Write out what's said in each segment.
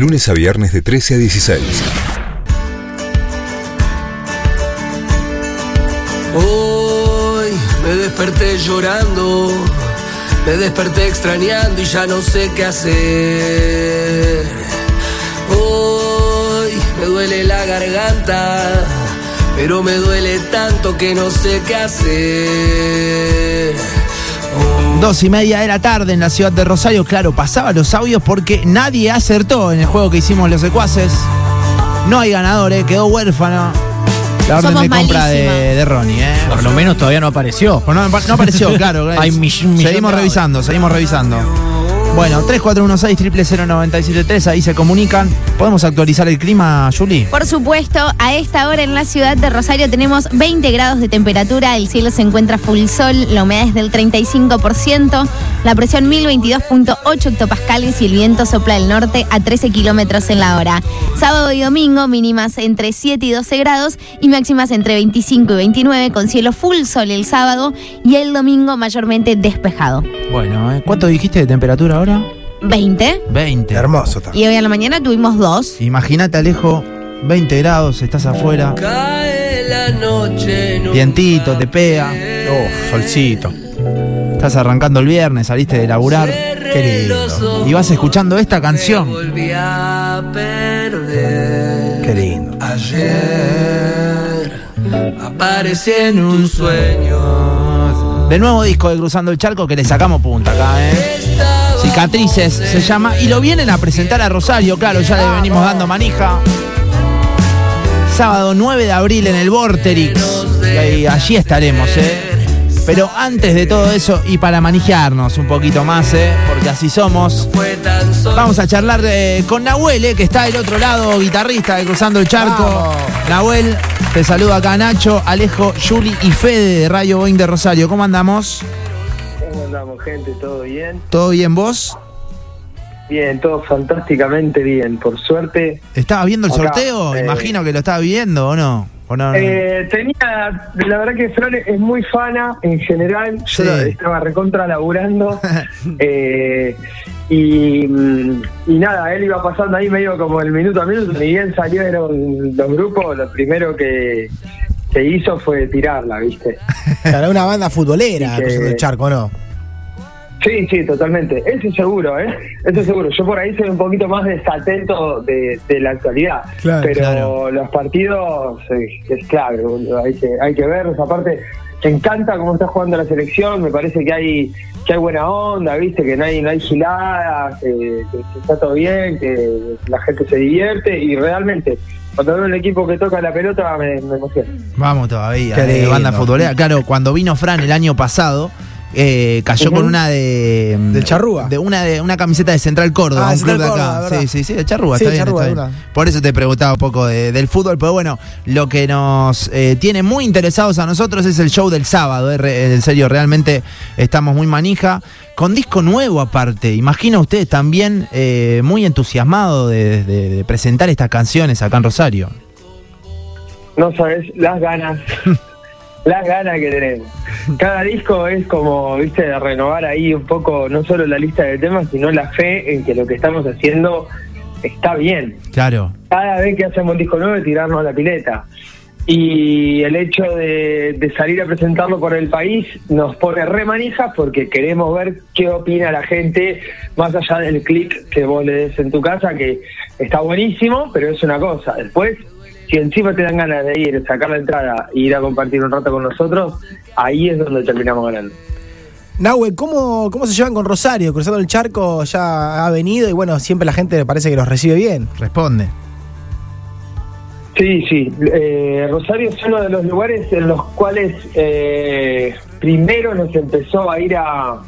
Lunes a viernes de 13 a 16. Hoy me desperté llorando, me desperté extrañando y ya no sé qué hacer. Hoy me duele la garganta, pero me duele tanto que no sé qué hacer. Dos y media de la tarde en la ciudad de Rosario. Claro, pasaba los audios porque nadie acertó en el juego que hicimos los secuaces. No hay ganadores, quedó huérfano. La orden Somos de compra de, de Ronnie, ¿eh? Por lo menos todavía no apareció. No, no apareció, claro. Seguimos revisando, seguimos revisando. Bueno, 3416-000973, ahí se comunican. ¿Podemos actualizar el clima, Juli? Por supuesto, a esta hora en la ciudad de Rosario tenemos 20 grados de temperatura, el cielo se encuentra full sol, la humedad es del 35%, la presión 1022.8 hectopascales y el viento sopla del norte a 13 kilómetros en la hora. Sábado y domingo mínimas entre 7 y 12 grados y máximas entre 25 y 29 con cielo full sol el sábado y el domingo mayormente despejado. Bueno, ¿eh? ¿cuánto dijiste de temperatura ahora? 20 20. Hermoso está. y hoy a la mañana tuvimos 2. Imagínate, Alejo, 20 grados, estás afuera. Cae la noche. Vientito, te pega. Oh, solcito. Estás arrancando el viernes, saliste de laburar. Los ojos Y vas escuchando esta canción. Me volví a perder. Qué lindo. Ayer aparecí en tus sueños. De nuevo disco de Cruzando el Charco que le sacamos punta acá, ¿eh? Cicatrices se llama. Y lo vienen a presentar a Rosario, claro, ya le venimos dando manija. Sábado 9 de abril en el Vorterix. Y allí estaremos, ¿eh? Pero antes de todo eso, y para manijearnos un poquito más, ¿eh? Porque así somos. Vamos a charlar eh, con Nahuel, eh, que está del otro lado, guitarrista de Cruzando el Charco. Vamos. Nahuel, te saluda acá Nacho, Alejo, Juli y Fede de Radio Boeing de Rosario. ¿Cómo andamos? ¿Cómo andamos, gente? ¿Todo bien? ¿Todo bien vos? Bien, todo fantásticamente bien, por suerte. ¿Estabas viendo el Acá, sorteo? eh, Imagino que lo estabas viendo, ¿o no? ¿O no? Eh, tenía, la verdad que Fran es muy fana en general, yo Sí. estaba recontra laburando eh, y, mm, y nada, él iba pasando ahí medio como el minuto a minuto, bien salieron los grupos, lo primero que, que hizo fue tirarla, ¿viste? Era una banda futbolera, que- el charco, ¿no? Sí, sí, totalmente. Eso seguro, ¿eh? Eso seguro. Yo por ahí soy un poquito más desatento de, de la actualidad. Claro, pero claro. los partidos eh, es clave, boludo. hay que, hay que verlos. Aparte, me encanta cómo está jugando la selección. Me parece que hay que hay buena onda, ¿viste? Que no hay, no hay giladas, que, que- que está todo bien, que la gente se divierte. Y realmente, cuando veo el equipo que toca la pelota, me, me emociona. Vamos todavía, Qué eh, banda futbolera. Claro, cuando vino Fran el año pasado, eh, cayó con una de. Del Charrúa. De una, de una camiseta de Central Córdoba, Ah, un club Central de acá. Córdoba, sí, sí, sí, de Charrúa, Sí, está bien, Charrúa, está bien. Por eso te preguntaba un poco de- del fútbol, pero bueno, lo que nos eh, tiene muy interesados a nosotros es el show del sábado. eh, re- en serio, realmente estamos muy manija. Con disco nuevo aparte. Imagino ustedes también eh, muy entusiasmados de, de- de presentar estas canciones acá en Rosario. No sabes las ganas, las ganas que tenemos. Cada disco es como, viste, de renovar ahí un poco, no solo la lista de temas, sino la fe en que lo que estamos haciendo está bien. Claro. Cada vez que hacemos un disco nuevo, tirarnos a la pileta. Y el hecho de, de salir a presentarlo por el país nos pone re manijas porque queremos ver qué opina la gente, más allá del clic que vos le des en tu casa, que está buenísimo, pero es una cosa. Después, si encima te dan ganas de ir, sacar la entrada e ir a compartir un rato con nosotros, ahí es donde terminamos ganando. Nahue, ¿cómo, ¿cómo se llevan con Rosario? Cruzando el charco ya ha venido y bueno, siempre la gente parece que los recibe bien. Responde. Sí, sí. Eh, Rosario es uno de los lugares en los cuales eh, primero nos empezó a ir a,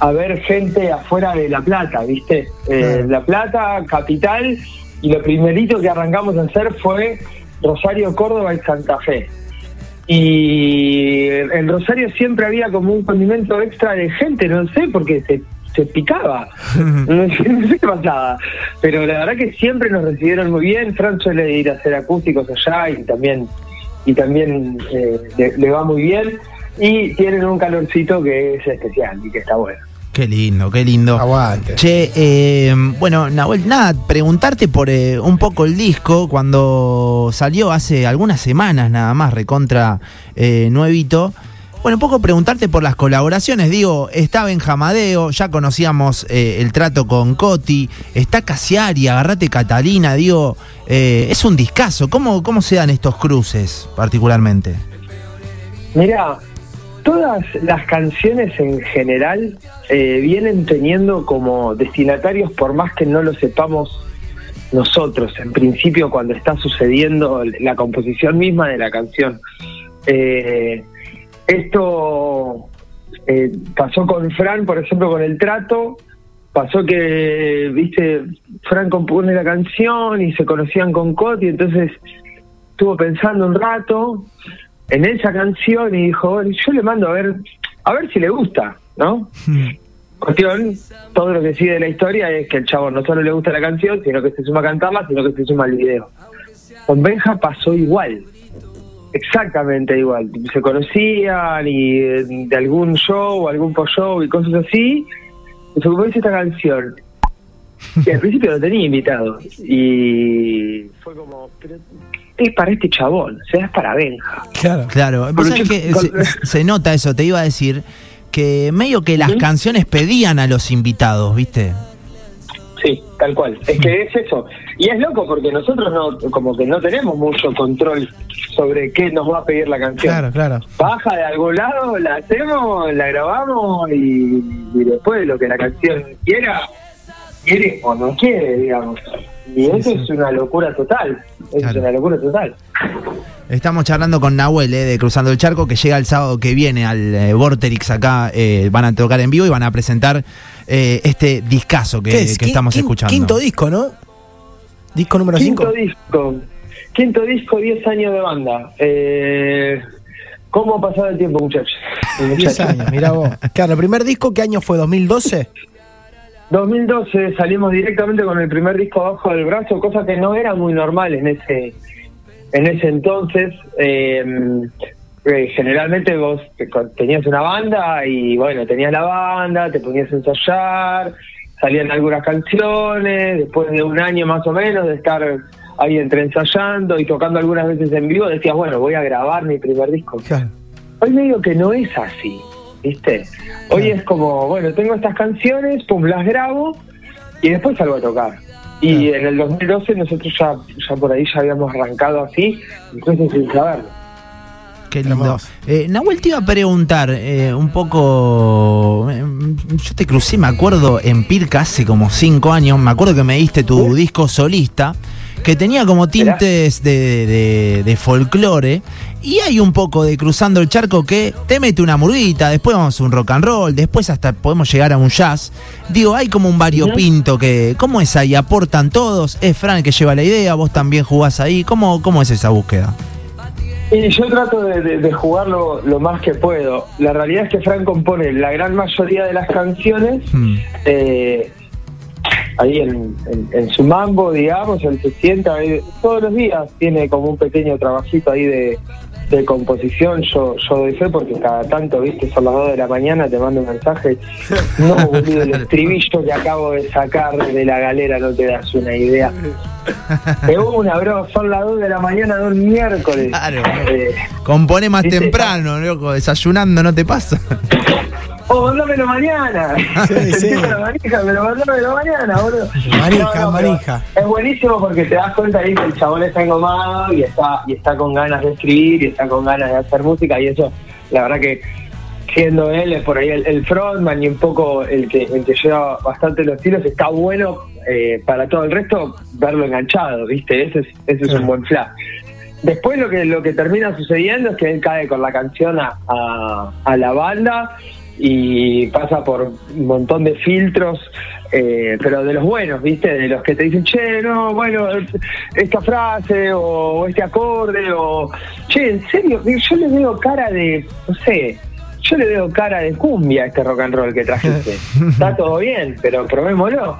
a ver gente afuera de La Plata, ¿viste? Eh, La Plata, capital, y lo primerito que arrancamos a hacer fue Rosario, Córdoba y Santa Fe. Y en Rosario siempre había como un condimento extra de gente, no sé, porque se, se picaba. No sé, no sé qué pasaba. Pero la verdad que siempre nos recibieron muy bien. Fran suele ir a hacer acústicos allá y también y también eh, le, le va muy bien. Y tienen un calorcito que es especial y que está bueno. Qué lindo, qué lindo. Aguante. Che, eh, bueno, Nahuel, nada, preguntarte por eh, un poco el disco, cuando salió hace algunas semanas nada más, recontra eh, nuevito. Bueno, un poco preguntarte por las colaboraciones, digo, está Benjamadeo, ya conocíamos eh, el trato con Coti, está Casiari, agarrate Catalina, digo, eh, es un discazo, ¿Cómo, ¿cómo se dan estos cruces particularmente? Mira, todas las canciones en general eh, vienen teniendo como destinatarios, por más que no lo sepamos nosotros, en principio cuando está sucediendo la composición misma de la canción. Eh, esto eh, pasó con Fran, por ejemplo, con el trato. Pasó que, viste, Fran compone la canción y se conocían con Coti, entonces estuvo pensando un rato en esa canción y dijo, "Bueno, yo le mando a ver, a ver si le gusta, ¿no? Cuestión, todo lo que sigue de la historia es que el chavo no solo le gusta la canción, sino que se suma a cantarla, sino que se suma al video. Con Benja pasó igual, exactamente igual. Se conocían y eh, de algún show, algún post-show y cosas así, y se compuso esta canción. Y al principio lo tenía invitado. Y es para este chabón, o sea, es para Benja. Claro. Claro, vos Porque sabés que con- se, se nota eso, te iba a decir, que medio que las ¿Sí? canciones pedían a los invitados, ¿viste? Sí, tal cual. Es que es eso. Y es loco porque nosotros no, como que no tenemos mucho control sobre qué nos va a pedir la canción. Claro, claro. Baja de algún lado, la hacemos, la grabamos y, y después lo que la canción quiera, quiere o no quiere, digamos. Y eso es una locura total. Eso Claro. es una locura total. Estamos charlando con Nahuel eh, de Cruzando el Charco, que llega el sábado que viene al eh, Vorterix acá, eh, van a tocar en vivo y van a presentar eh, este discazo que, estamos quin- escuchando. Quinto disco, ¿no? Disco número Quinto 5. disco. Quinto disco, 10 años de banda. Eh, ¿Cómo ha pasado el tiempo, muchachos? 10 Muchachos. años, mirá vos. Claro, el primer disco, ¿qué año fue? ¿2012? 2012 salimos directamente con el primer disco abajo del brazo, cosa que no era muy normal en ese en ese entonces. Eh, eh, generalmente vos tenías una banda y bueno, tenías la banda, te ponías a ensayar, salían algunas canciones, después de un año más o menos de estar ahí entre ensayando y tocando algunas veces en vivo, decías, bueno, voy a grabar mi primer disco. Claro. Hoy medio que no es así, ¿viste? Hoy es como, bueno, tengo estas canciones, pum, las grabo y después salgo a tocar. Y en el 2012 nosotros ya, ya por ahí ya habíamos arrancado así, incluso sin saberlo. Qué lindo. Eh, Nahuel te iba a preguntar eh, un poco. eh, yo te crucé, me acuerdo, en Pirca hace como cinco años. Me acuerdo que me diste tu disco solista, que tenía como tintes de, de, de folclore. Y hay un poco de cruzando el charco que te mete una murguita, después vamos a un rock and roll, después hasta podemos llegar a un jazz. Digo, hay como un variopinto que. ¿Cómo es ahí? ¿Aportan todos? ¿Es Fran el que lleva la idea? ¿Vos también jugás ahí? ¿Cómo, cómo es esa búsqueda? Y yo trato de, de- de jugarlo lo más que puedo. La realidad es que Frank compone la gran mayoría de las canciones Hmm. eh, ahí en, en- en su mambo, digamos, él se sienta ahí, todos los días, tiene como un pequeño trabajito ahí de, de composición, yo, yo doy fe porque cada tanto, viste, son las 2 de la mañana, te mando un mensaje, no, boludo, el estribillo que acabo de sacar de la galera no te das una idea. De una, bro, son las 2 de la mañana de un miércoles. Claro. Eh, Compone más ¿Viste? temprano, loco, desayunando, ¿no te pasa? Oh, mándamelo mañana. Sí, sí. la manija, pero mándamelo mañana, boludo. Manija, pero manija. Es buenísimo porque te das cuenta ahí que el chabón está engomado y está, y está con ganas de escribir y está con ganas de hacer música y eso, la verdad que siendo él es por ahí el, el frontman y un poco el que, el que lleva bastante los estilos, está bueno eh, para todo el resto verlo enganchado, ¿viste? Ese es, ese es un buen flash. Después lo que lo que termina sucediendo es que él cae con la canción a, a, a la banda y pasa por un montón de filtros, eh, pero de los buenos, ¿viste? De los que te dicen, che, no, bueno, esta frase o este acorde o, che, en serio, yo le veo cara de, no sé, yo le veo cara de cumbia a este rock and roll que trajiste. Está todo bien, pero probémoslo.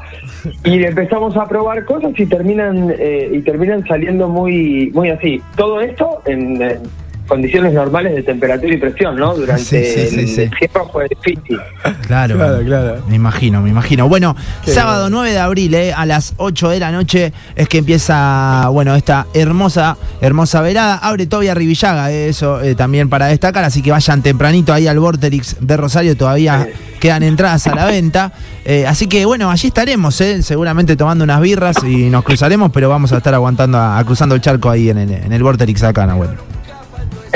Y empezamos a probar cosas y terminan eh, y terminan saliendo muy muy así. Todo esto en, en- condiciones normales de temperatura y presión, ¿no? Durante Sí, sí, sí, el sí. encierro fue difícil. Claro, Claro, claro. Me imagino, me imagino. Bueno, sábado 9 de abril, eh, a las 8 de la noche, es que empieza, bueno, esta hermosa, hermosa velada. Abre Tobia Rivillaga, eh, eso eh, también para destacar, así que vayan tempranito ahí al Vorterix de Rosario, todavía quedan entradas a la venta. Eh, así que bueno, allí estaremos, eh, seguramente tomando unas birras y nos cruzaremos, pero vamos a estar aguantando, a, a cruzando el charco ahí en el, en el Vorterix acá, Nahuel.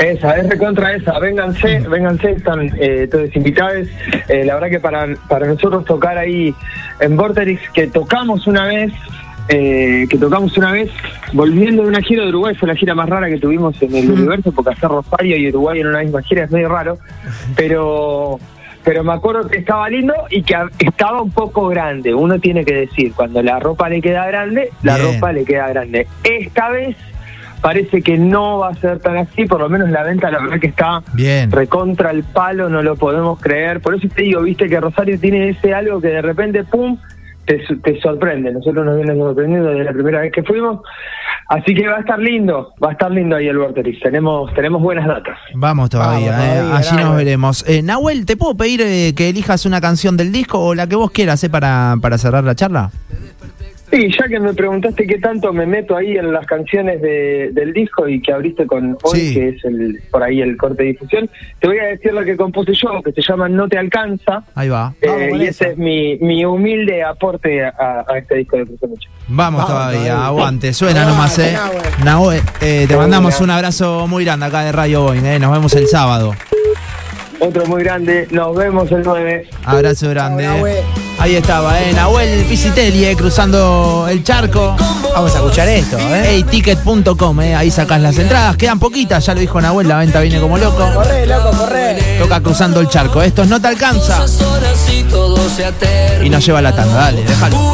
Esa, es recontra esa. Vénganse, vénganse, están eh, todos invitados. Eh, la verdad que para, para nosotros tocar ahí en Vorterix, que tocamos una vez, eh, que tocamos una vez, volviendo de una gira de Uruguay, fue la gira más rara que tuvimos en el universo, porque hacer Rosario y Uruguay en una misma gira es medio raro, pero pero me acuerdo que estaba lindo y que estaba un poco grande. Uno tiene que decir, cuando la ropa le queda grande, la Bien. ropa le queda grande. Esta vez parece que no va a ser tan así, por lo menos la venta la verdad que está Bien. recontra el palo, no lo podemos creer. Por eso te digo, viste que Rosario tiene ese algo que de repente, ¡pum!, te, su- te sorprende. Nosotros nos viene sorprendiendo desde la primera vez que fuimos. Así que va a estar lindo, va a estar lindo ahí el Vorterix. Tenemos, tenemos buenas datas. Vamos todavía, Vamos eh, todavía, allí nos veremos. Eh, Nahuel, ¿te puedo pedir eh, que elijas una canción del disco o la que vos quieras eh, para, para cerrar la charla? Sí, ya que me preguntaste qué tanto me meto ahí en las canciones de- del disco y que abriste con hoy, Sí. que es el por ahí el corte de difusión, te voy a decir la que compuse yo, que se llama No te alcanza. Ahí va. eh, Vamos y esa. ese es mi, mi humilde aporte a, a este disco de Cruce Mucho. Vamos, Vamos todavía, todavía. aguante, suena nomás, eh. Nahuel, eh, te mandamos un abrazo muy grande acá de Radio Boeing, eh. Nos vemos el sábado. Otro muy grande, nos vemos el 9. Abrazo grande. Nahuel. Ahí estaba, eh. Nahuel Pisitelli, eh, cruzando el charco. Vamos a escuchar esto, ¿eh? Heyticket.com, eh. Ahí sacás las entradas. Quedan poquitas, ya lo dijo Nahuel, la venta viene como loco. Corre, loco, corre. Toca cruzando el charco. Estos no te alcanza. Y nos lleva la tanda, dale, déjalo.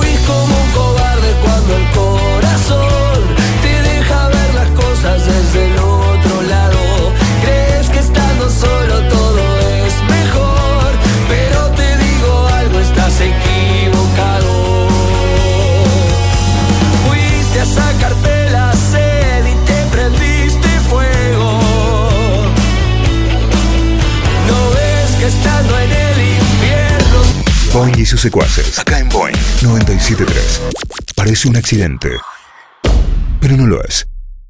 Sus secuaces. Acá en Boeing 973. Parece un accidente, pero no lo es.